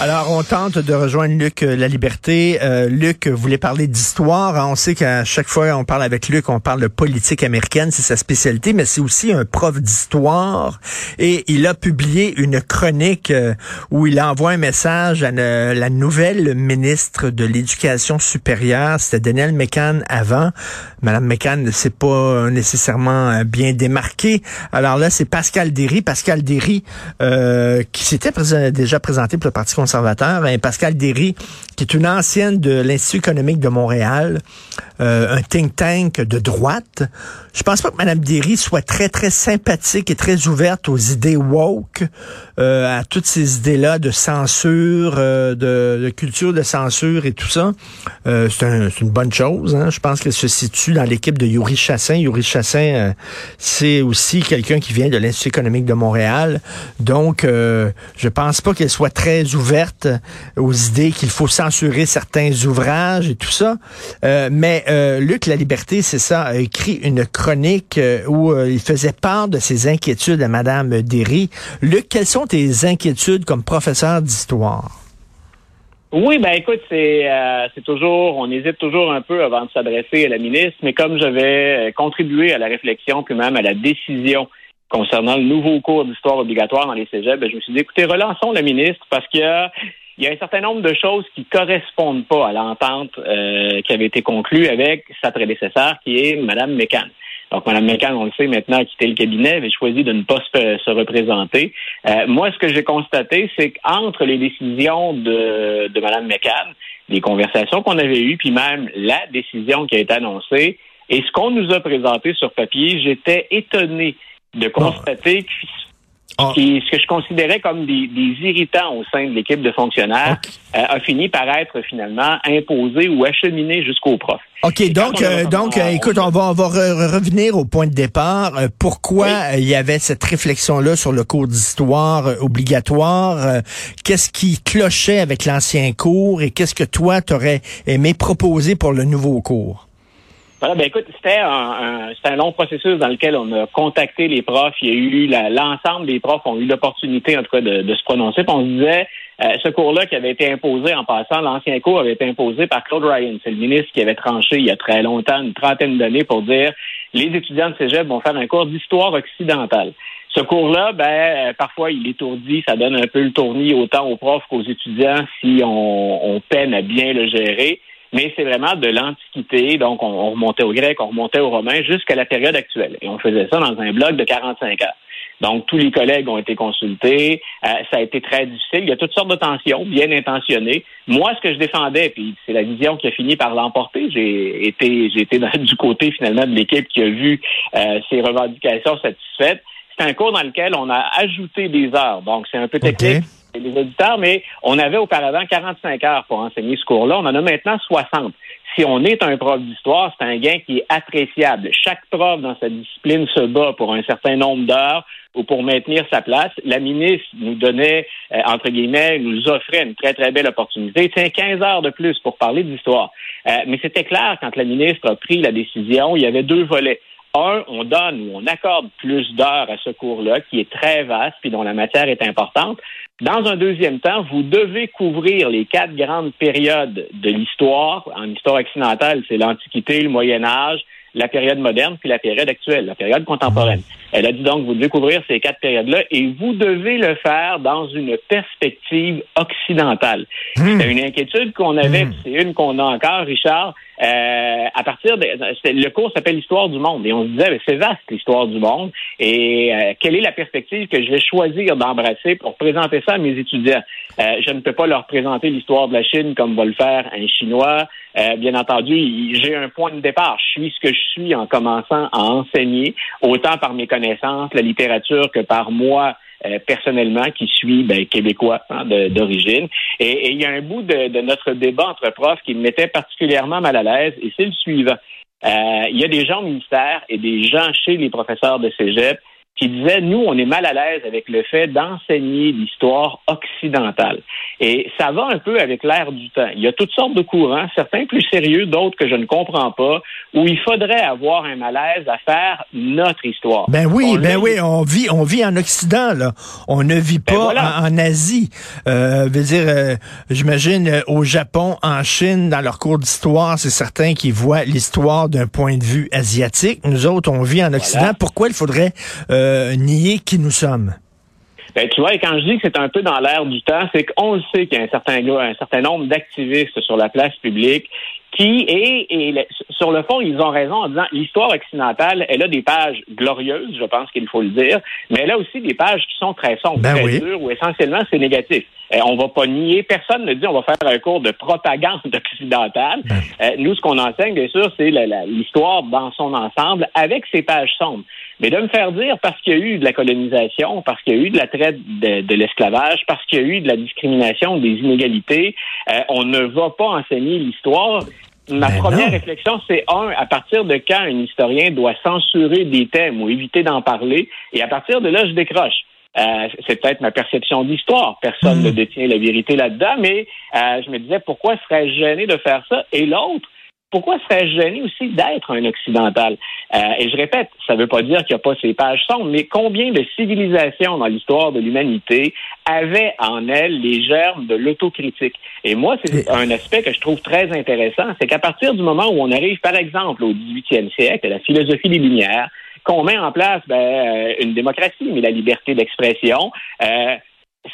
Alors, on tente de rejoindre Luc euh, La Liberté. Euh, Luc voulait parler d'histoire. Hein, on sait qu'à chaque fois on parle avec Luc, on parle de politique américaine, c'est sa spécialité, mais c'est aussi un prof d'histoire. Et il a publié une chronique euh, où il envoie un message à la nouvelle ministre de l'Éducation supérieure. C'était Danielle McCann avant. Madame McCann ne s'est pas nécessairement bien démarquée. Alors là, c'est Pascal Derry. Pascal Derry, qui s'était déjà présenté pour le Parti hein, Pascal Derry, qui est une ancienne de l'Institut économique de Montréal, euh, un think tank de droite. Je pense pas que Mme Derry soit très, très sympathique et très ouverte aux idées woke, euh, à toutes ces idées-là de censure, euh, de, culture de censure et tout ça. c'est un, une bonne chose. Hein. Je pense qu'elle se situe dans l'équipe de Yuri Chassin. Yuri Chassin, c'est aussi quelqu'un qui vient de l'Institut économique de Montréal. Donc, je pense pas qu'elle soit très ouverte aux idées qu'il faut censurer certains ouvrages et tout ça. Euh, mais euh, Luc La Liberté, c'est ça, a écrit une chronique euh, où il faisait part de ses inquiétudes à Madame Derry. Luc, quelles sont tes inquiétudes comme professeur d'histoire? Oui, ben écoute, c'est c'est toujours, on hésite toujours un peu avant de s'adresser à la ministre, mais comme j'avais contribué à la réflexion puis même à la décision concernant le nouveau cours d'histoire obligatoire dans les cégeps, ben, je me suis dit, écoutez, relançons le ministre parce qu'il y a, il y a un certain nombre de choses qui correspondent pas à l'entente euh, qui avait été conclue avec sa prédécesseur, qui est Mme Mécan. Donc, Mme Mécan, on le sait maintenant, a quitté le cabinet, avait choisi de ne pas se, représenter. Euh, moi, ce que j'ai constaté, c'est qu'entre les décisions de, de Mme Mécan, les conversations qu'on avait eues, puis même la décision qui a été annoncée, et ce qu'on nous a présenté sur papier, j'étais étonné de constater ah. ce que je considérais comme des, irritants au sein de l'équipe de fonctionnaires euh, a fini par être finalement imposé ou acheminé jusqu'au prof. OK, donc, euh, donc euh, écoute, on va, on va revenir au point de départ. pourquoi il y avait cette réflexion-là sur le cours d'histoire obligatoire? qu'est-ce qui clochait avec l'ancien cours et qu'est-ce que toi, t'aurais aimé proposer pour le nouveau cours? Voilà, ben écoute, c'était un, un, un long processus dans lequel on a contacté les profs. Il y a eu l'ensemble des profs ont eu l'opportunité, en tout cas, de, de se prononcer. Puis on se disait, euh, ce cours-là qui avait été imposé en passant, l'ancien cours avait été imposé par Claude Ryan. C'est le ministre qui avait tranché il y a très longtemps, une trentaine d'années, pour dire les étudiants de cégep vont faire un cours d'histoire occidentale. Ce cours-là, ben, euh, parfois, il étourdit, ça donne un peu le tournis autant aux profs qu'aux étudiants si on, on peine à bien le gérer mais c'est vraiment de l'Antiquité. Donc, on, remontait au grec, on remontait aux romains jusqu'à la période actuelle. Et on faisait ça dans un bloc de 45 heures. Donc, tous les collègues ont été consultés. Euh, ça a été très difficile. Il y a toutes sortes de tensions, bien intentionnées. Moi, ce que je défendais, puis c'est la vision qui a fini par l'emporter, j'ai été, j'ai été du côté finalement de l'équipe qui a vu euh, ces revendications satisfaites. C'est un cours dans lequel on a ajouté des heures. Donc, c'est un peu technique les auditeurs, mais on avait auparavant 45 heures pour enseigner ce cours-là. On en a maintenant 60. Si on est un prof d'histoire, c'est un gain qui est appréciable. Chaque prof dans sa discipline se bat pour un certain nombre d'heures ou pour maintenir sa place. La ministre nous donnait, euh, entre guillemets, nous offrait une très, très belle opportunité. Tiens, 15 heures de plus pour parler d'histoire. Euh, mais c'était clair, quand la ministre a pris la décision, il y avait deux volets. Un, on donne ou on accorde plus d'heures à ce cours-là, qui est très vaste, puis dont la matière est importante. Dans un deuxième temps, vous devez couvrir les quatre grandes périodes de l'histoire. En histoire occidentale, c'est l'Antiquité, le Moyen Âge, la période moderne, puis la période actuelle, la période contemporaine. Elle a dit donc, vous devez couvrir ces quatre périodes-là et vous devez le faire dans une perspective occidentale. Hmm. C'est une inquiétude qu'on avait, hmm. c'est une qu'on a encore, Richard. Euh, à partir de le cours s'appelle l'histoire du monde. Et on se disait c'est vaste l'histoire du monde. Et euh, quelle est la perspective que je vais choisir d'embrasser pour présenter ça à mes étudiants? Euh, je ne peux pas leur présenter l'histoire de la Chine comme va le faire un chinois. Bien entendu j'ai un point de départ. Je suis ce que je suis en commençant à enseigner autant par mes connaissances la littérature que par moi euh, personnellement qui suis ben, québécois hein, d'origine. Et, il y a un bout de, notre débat entre profs qui me mettait particulièrement mal à l'aise, et c'est le suivant. Euh, il y a des gens au ministère et des gens chez les professeurs de cégep qui disait, nous, on est mal à l'aise avec le fait d'enseigner l'histoire occidentale. Et ça va un peu avec l'ère du temps. Il y a toutes sortes de courants, certains plus sérieux, d'autres que je ne comprends pas, où il faudrait avoir un malaise à faire notre histoire. Ben oui, ben oui, on vit, on vit en Occident, là. On ne vit ben pas en, Asie. Euh, veux dire, euh, j'imagine euh, au Japon, en Chine, dans leur cours d'histoire, c'est certains qui voient l'histoire d'un point de vue asiatique. Nous autres, on vit en Occident. Pourquoi il faudrait euh, nier qui nous sommes? Ben, tu vois, et quand je dis que c'est un peu dans l'air du temps, c'est qu'on le sait qu'il y a un certain, un certain nombre d'activistes sur la place publique qui, et, sur le fond, ils ont raison en disant l'histoire occidentale, elle a des pages glorieuses, je pense qu'il faut le dire, mais elle a aussi des pages qui sont très sombres, ben très dures, où essentiellement c'est négatif. On on va pas nier, personne ne dit on va faire un cours de propagande occidentale. Ben. Euh, nous, ce qu'on enseigne, bien sûr, c'est l'histoire dans son ensemble avec ses pages sombres. Mais de me faire dire parce qu'il y a eu de la colonisation, parce qu'il y a eu de la traite de, l'esclavage, parce qu'il y a eu de la discrimination, des inégalités, euh, on ne va pas enseigner l'histoire. Ma ben première réflexion, c'est un, à partir de quand un historien doit censurer des thèmes ou éviter d'en parler, et à partir de là, je décroche. Euh, c'est peut-être ma perception d'histoire. Personne hmm. ne détient la vérité là-dedans, mais euh, je me disais pourquoi serais-je gêné de faire ça? Et l'autre, pourquoi serais-je gêné aussi d'être un occidental? Euh, et je répète, ça ne veut pas dire qu'il n'y a pas ces pages sombres, mais combien de civilisations dans l'histoire de l'humanité avaient en elles les germes de l'autocritique? Et moi, c'est un aspect que je trouve très intéressant, c'est qu'à partir du moment où on arrive, par exemple, au 18e siècle, à la philosophie des Lumières, qu'on met en place ben, euh, une démocratie, mais la liberté d'expression, euh,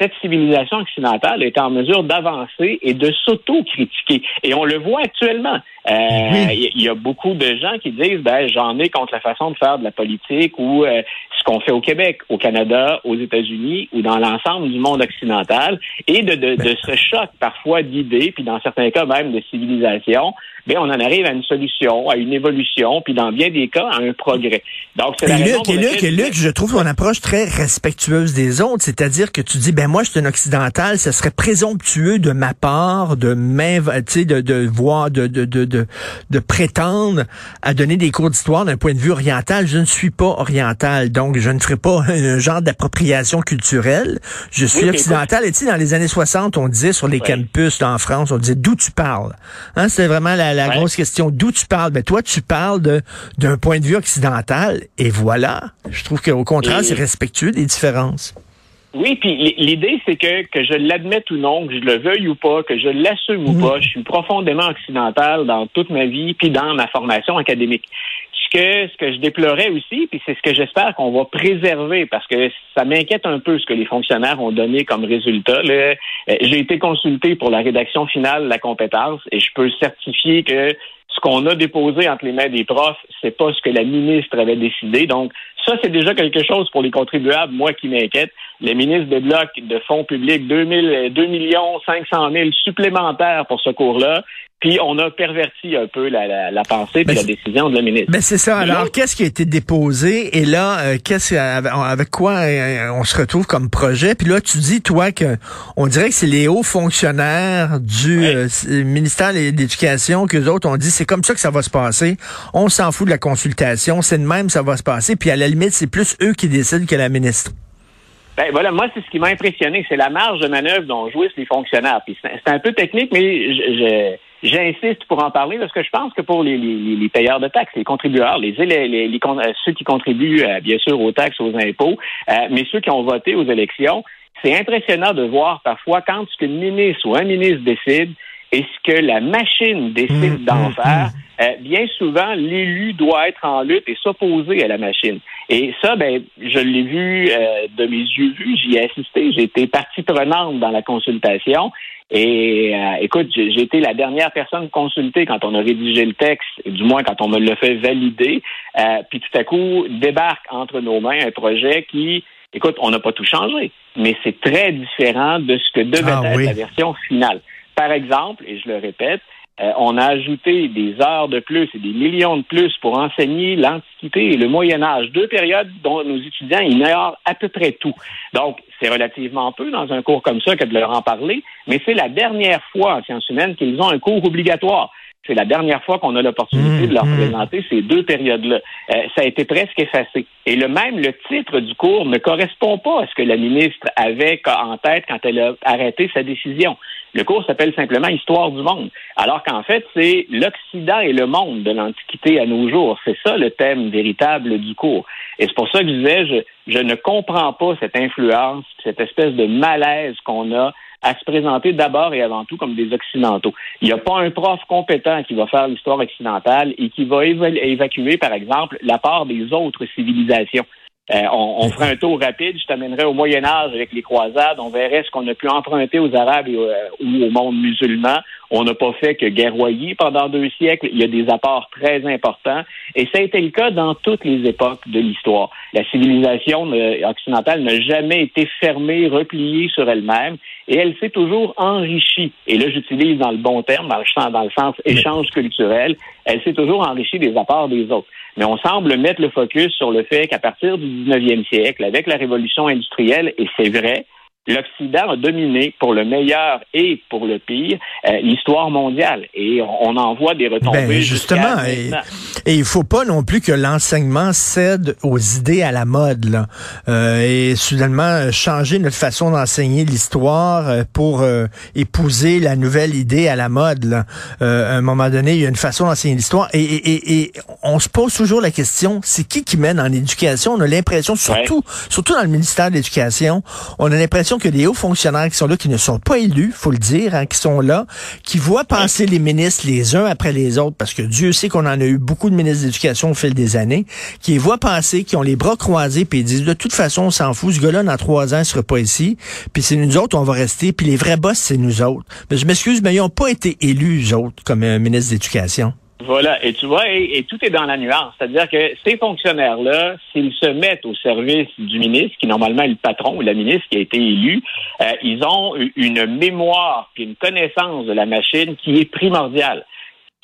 cette civilisation occidentale est en mesure d'avancer et de s'auto-critiquer. Et on le voit actuellement. Euh, il y, a beaucoup de gens qui disent ben j'en ai contre la façon de faire de la politique ou euh, ce qu'on fait au Québec, au Canada, aux États-Unis ou dans l'ensemble du monde occidental. Et de, de, de ce choc parfois d'idées puis dans certains cas même de civilisation bien, on en arrive à une solution, à une évolution, puis dans bien des cas, à un progrès. Donc, c'est la et Luc, et Luc, et Luc, je trouve ton approche très respectueuse des autres, c'est-à-dire que tu dis, ben moi, je suis un occidental, ce serait présomptueux de ma part de de, de, de voir, de, de, de, de, prétendre à donner des cours d'histoire d'un point de vue oriental. Je ne suis pas oriental, donc je ne ferai pas un genre d'appropriation culturelle. Je suis occidental. Et tu sais, dans les années 60, on disait sur les campus en France, on disait d'où tu parles? Hein, c'est vraiment la la, grosse question. D'où tu parles? Ben, toi, tu parles d'un point de vue occidental, et voilà. Je trouve qu'au contraire, c'est respectueux des différences. Oui, puis l'idée, c'est que, que je l'admette ou non, que je le veuille ou pas, que je l'assume ou mhm. pas, je suis profondément occidental dans toute ma vie, puis dans ma formation académique que ce que je déplorais aussi, puis c'est ce que j'espère qu'on va préserver, parce que ça m'inquiète un peu ce que les fonctionnaires ont donné comme résultat. Euh, j'ai été consulté pour la rédaction finale de la compétence et je peux certifier que ce qu'on a déposé entre les mains des profs, c'est pas ce que la ministre avait décidé. Donc, ça, c'est déjà quelque chose pour les contribuables, moi, qui m'inquiète. Le ministre débloque de fonds publics 2, 2 millions 500 000 supplémentaires pour ce cours-là. Puis on a perverti un peu la, la, pensée et la décision de la ministre. Ben c'est ça. Alors, qu'est-ce qui a été déposé? Et là, euh, qu'est-ce avec quoi euh, on se retrouve comme projet? Puis là, tu dis toi que on dirait que c'est les hauts fonctionnaires du euh, ministère de l'Éducation que les autres ont dit c'est comme ça que ça va se passer. On s'en fout de la consultation, c'est de même ça va se passer. Puis à la limite, c'est plus eux qui décident que la ministre. Ben voilà, moi c'est ce qui m'a impressionné, c'est la marge de manœuvre dont jouissent les fonctionnaires. Puis c'est un peu technique, mais je J'insiste pour en parler parce que je pense que pour les, les, les payeurs de taxes, les contributeurs, les, les, les ceux qui contribuent euh, bien sûr aux taxes, aux impôts, euh, mais ceux qui ont voté aux élections, c'est impressionnant de voir parfois quand ce qu'une ministre ou un ministre décide et ce que la machine décide mmh, d'en mmh, faire, mmh. Euh, bien souvent, l'élu doit être en lutte et s'opposer à la machine. Et ça, ben, je l'ai vu de mes yeux vus, j'y ai assisté, j'ai été partie prenante dans la consultation et euh, écoute, j'ai été la dernière personne consultée quand on a rédigé le texte, du moins quand on me l'a fait valider. Euh, puis tout à coup, débarque entre nos mains un projet qui, écoute, on n'a pas tout changé, mais c'est très différent de ce que devait ah être la version finale. Par exemple, et je le répète, euh, on a ajouté des heures de plus et des millions de plus pour enseigner l'Antiquité et le Moyen Âge, deux périodes dont nos étudiants ignorent à peu près tout. Donc, c'est relativement peu dans un cours comme ça que de leur en parler, mais c'est la dernière fois en sciences humaines qu'ils ont un cours obligatoire. c'est la dernière fois qu'on a l'opportunité de leur Mmh, mmh. présenter ces deux périodes-là. Euh, ça a été presque effacé. Et le même, le titre du cours ne correspond pas à ce que la ministre avait en tête quand elle a arrêté sa décision. Le cours s'appelle simplement Histoire du monde, alors qu'en fait, c'est l'Occident et le monde de l'Antiquité à nos jours. C'est ça le thème véritable du cours. Et c'est pour ça que je disais, je, je ne comprends pas cette influence, cette espèce de malaise qu'on a à se présenter d'abord et avant tout comme des Occidentaux. Il n'y a pas un prof compétent qui va faire l'histoire occidentale et qui va évacuer, par exemple, la part des autres civilisations. Euh, on, on ferait un tour rapide, je t'amènerais au Moyen Âge avec les croisades, on verrait ce qu'on a pu emprunter aux Arabes et, euh, ou au monde musulman. On n'a pas fait que guerroyer pendant deux siècles. Il y a des apports très importants. Et ça a été le cas dans toutes les époques de l'histoire. La civilisation euh, occidentale n'a jamais été fermée, repliée sur elle-même. Et elle s'est toujours enrichie. Et là, j'utilise dans le bon terme, dans le, sens, dans le sens échange culturel. Elle s'est toujours enrichie des apports des autres. Mais on semble mettre le focus sur le fait qu'à partir du 19e siècle, avec la révolution industrielle, et c'est vrai, l'Occident a dominé pour le meilleur et pour le pire euh, l'histoire mondiale et on, en voit des retombées. Ben justement, et, et, il faut pas non plus que l'enseignement cède aux idées à la mode là, euh, et soudainement changer notre façon d'enseigner l'histoire euh, pour épouser la nouvelle idée à la mode. Là. à un moment donné, il y a une façon d'enseigner l'histoire et, et, et, on se pose toujours la question, c'est qui qui mène en éducation? On a l'impression, surtout, ouais. surtout dans le ministère de l'Éducation, on a l'impression que les hauts fonctionnaires qui sont là, qui ne sont pas élus, faut le dire, hein, qui sont là, qui voient passer les ministres les uns après les autres, parce que Dieu sait qu'on en a eu beaucoup de ministres d'éducation au fil des années, qui les voient passer, qui ont les bras croisés, puis ils disent de toute façon, on s'en fout, ce gars-là, dans trois ans, il sera pas ici, puis c'est nous autres, on va rester, puis les vrais boss, c'est nous autres. Mais je m'excuse, mais ils n'ont pas été élus, eux autres, comme un ministre d'éducation. Voilà, et tu vois, et, tout est dans la nuance. C'est-à-dire que ces fonctionnaires-là, s'ils se mettent au service du ministre, qui normalement est le patron ou la ministre qui a été élu, euh, ils ont une mémoire et une connaissance de la machine qui est primordiale.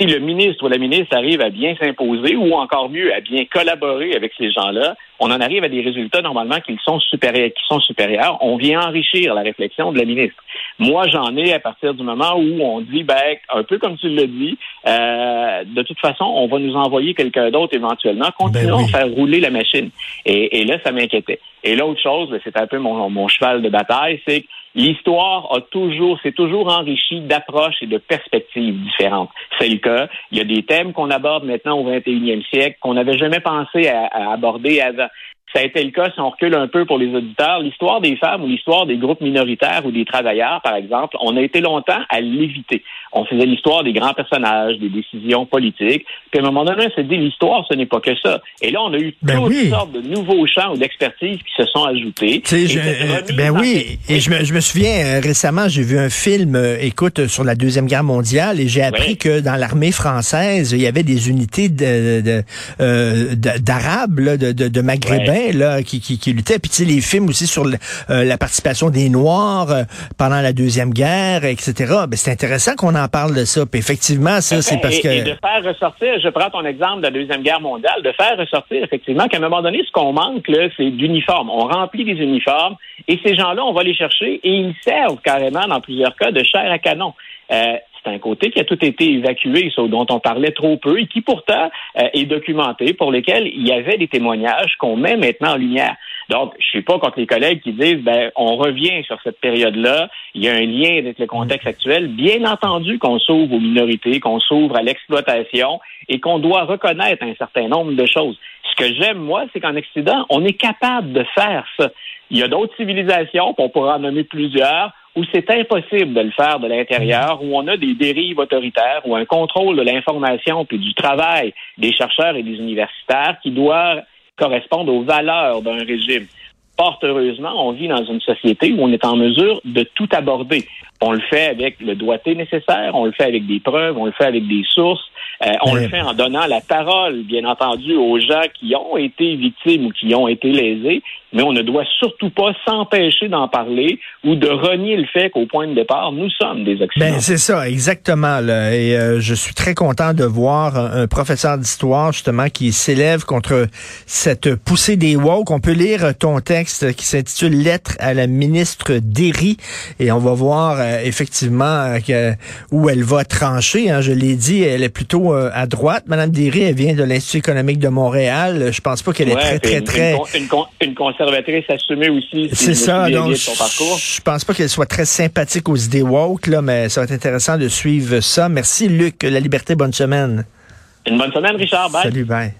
Si le ministre ou la ministre arrive à bien s'imposer, ou encore mieux, à bien collaborer avec ces gens-là, on en arrive à des résultats normalement qui sont supérieurs, qui sont supérieurs. On vient enrichir la réflexion de la ministre. Moi, j'en ai à partir du moment où on dit, ben, un peu comme tu l'as dit, euh, de toute façon, on va nous envoyer quelqu'un d'autre éventuellement. Continuons ben oui. à faire rouler la machine. Et, et là, ça m'inquiétait. Et l'autre chose, c'est un peu mon, mon cheval de bataille, c'est que l'histoire a toujours, c'est toujours enrichi d'approches et de perspectives différentes. C'est le cas. Il y a des thèmes qu'on aborde maintenant au 21e siècle qu'on n'avait jamais pensé à aborder avant. Ça a été le cas, si on recule un peu pour les auditeurs, l'histoire des femmes ou l'histoire des groupes minoritaires ou des travailleurs, par exemple, on a été longtemps à l'éviter. On faisait l'histoire des grands personnages, des décisions politiques. Puis à un moment donné, on s'est dit, l'histoire, ce n'est pas que ça. Et là, on a eu ben toutes oui. sortes de nouveaux champs ou d'expertise qui se sont ajoutés. Je, ben oui, et je me, je me souviens, euh, récemment, j'ai vu un film, euh, écoute, sur la Deuxième Guerre mondiale, et j'ai appris oui. que dans l'armée française, il y avait des unités de, de, euh, d'arabes, de, de, de maghrébins, là, qui, qui, qui luttaient. Puis tu sais, les films aussi sur le, euh, la participation des Noirs euh, pendant la Deuxième Guerre, etc. Ben, c'est intéressant qu'on en parle de ça. Puis effectivement, ça, c'est parce et, que... Et de faire ressortir, je prends ton exemple de la Deuxième Guerre mondiale, de faire ressortir effectivement qu'à un moment donné, ce qu'on manque, là, c'est d'uniformes. On remplit des uniformes et ces gens-là, on va les chercher et ils servent carrément, dans plusieurs cas, de chair à canon. Euh, c'est un côté qui a tout été évacué, dont on parlait trop peu, et qui pourtant euh, est documenté, pour lesquels il y avait des témoignages qu'on met maintenant en lumière. Donc, je suis pas contre les collègues qui disent, ben, on revient sur cette période-là, il y a un lien avec le contexte actuel. Bien entendu qu'on s'ouvre aux minorités, qu'on s'ouvre à l'exploitation et qu'on doit reconnaître un certain nombre de choses. Ce que j'aime, moi, c'est qu'en Occident, on est capable de faire ça. Il y a d'autres civilisations, on pourra en nommer plusieurs, où c'est impossible de le faire de l'intérieur, où on a des dérives autoritaires, où un contrôle de l'information puis du travail des chercheurs et des universitaires qui doit correspondre aux valeurs d'un régime. Fort heureusement, on vit dans une société où on est en mesure de tout aborder. On le fait avec le doigté nécessaire, on le fait avec des preuves, on le fait avec des sources, euh, on le fait en donnant la parole, bien entendu, aux gens qui ont été victimes ou qui ont été lésés, mais on ne doit surtout pas s'empêcher d'en parler ou de renier le fait qu'au point de départ, nous sommes des Occidentaux. Ben, c'est ça, exactement. Là. Et euh, je suis très content de voir un, un professeur d'histoire, justement, qui s'élève contre cette poussée des woke. On peut lire ton texte qui s'intitule Lettre à la ministre Derry et on va voir euh, effectivement que, où elle va trancher. Hein, je l'ai dit, elle est plutôt à droite. Madame Derry, elle vient de l'Institut économique de Montréal. Je pense pas qu'elle est très, très, très... Une, conservatrice assumée aussi. C'est ça, donc je pense pas qu'elle soit très sympathique aux idées woke, là, mais ça va être intéressant de suivre ça. Merci Luc, La Liberté, bonne semaine. Une bonne semaine, Richard. Bye. Salut, bye.